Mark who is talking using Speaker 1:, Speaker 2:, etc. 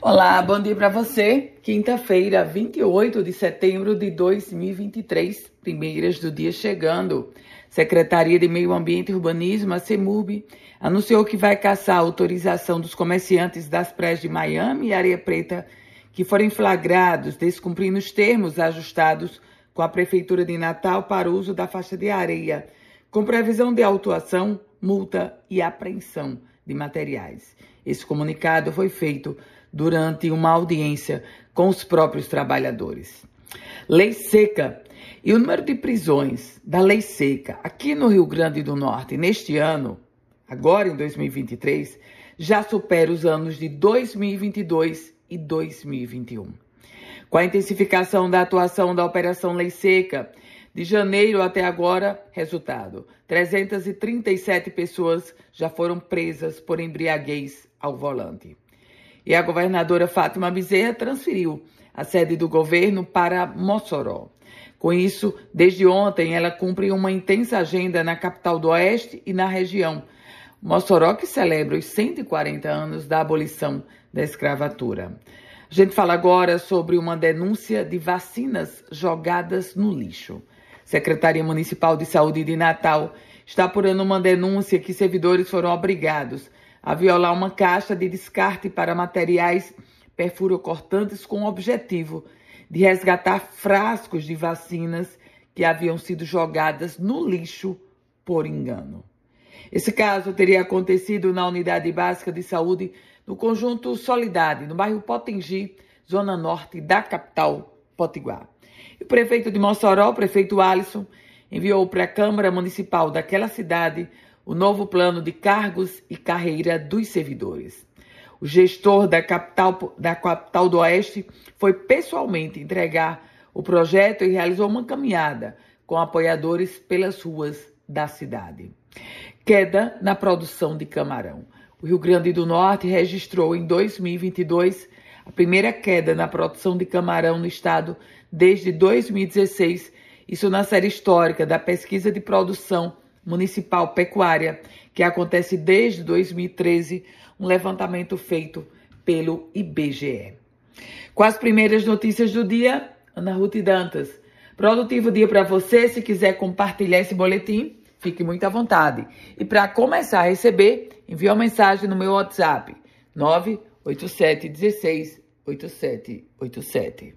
Speaker 1: Olá, bom dia para você. Quinta-feira, 28 de setembro de 2023, primeiras do dia chegando. Secretaria de Meio Ambiente e Urbanismo, a CEMURB, anunciou que vai caçar a autorização dos comerciantes das praias de Miami e Areia Preta que forem flagrados descumprindo os termos ajustados com a Prefeitura de Natal para o uso da faixa de areia, com previsão de autuação, multa e apreensão de materiais. Esse comunicado foi feito durante uma audiência com os próprios trabalhadores. Lei seca. E o número de prisões da lei seca aqui no Rio Grande do Norte neste ano, agora em 2023, já supera os anos de 2022 e 2021. Com a intensificação da atuação da Operação Lei Seca, de janeiro até agora, resultado: 337 pessoas já foram presas por embriaguez ao volante. E a governadora Fátima Bezerra transferiu a sede do governo para Mossoró. Com isso, desde ontem, ela cumpre uma intensa agenda na capital do Oeste e na região. Mossoró que celebra os 140 anos da abolição da escravatura. A gente fala agora sobre uma denúncia de vacinas jogadas no lixo. Secretaria Municipal de Saúde de Natal está apurando uma denúncia que servidores foram obrigados a violar uma caixa de descarte para materiais perfurocortantes com o objetivo de resgatar frascos de vacinas que haviam sido jogadas no lixo por engano. Esse caso teria acontecido na Unidade Básica de Saúde no conjunto Solidade, no bairro Potengi, zona norte da capital Potiguar. E o prefeito de Mossoró, o prefeito Alisson, enviou para a Câmara Municipal daquela cidade o novo plano de cargos e carreira dos servidores. O gestor da capital, da capital do Oeste foi pessoalmente entregar o projeto e realizou uma caminhada com apoiadores pelas ruas da cidade. Queda na produção de camarão. O Rio Grande do Norte registrou em 2022 a primeira queda na produção de camarão no estado desde 2016, isso na série histórica da pesquisa de produção municipal pecuária, que acontece desde 2013, um levantamento feito pelo IBGE. Com as primeiras notícias do dia, Ana Ruth Dantas. Produtivo dia para você. Se quiser compartilhar esse boletim, fique muito à vontade. E para começar a receber, envie uma mensagem no meu WhatsApp 987 16 8787.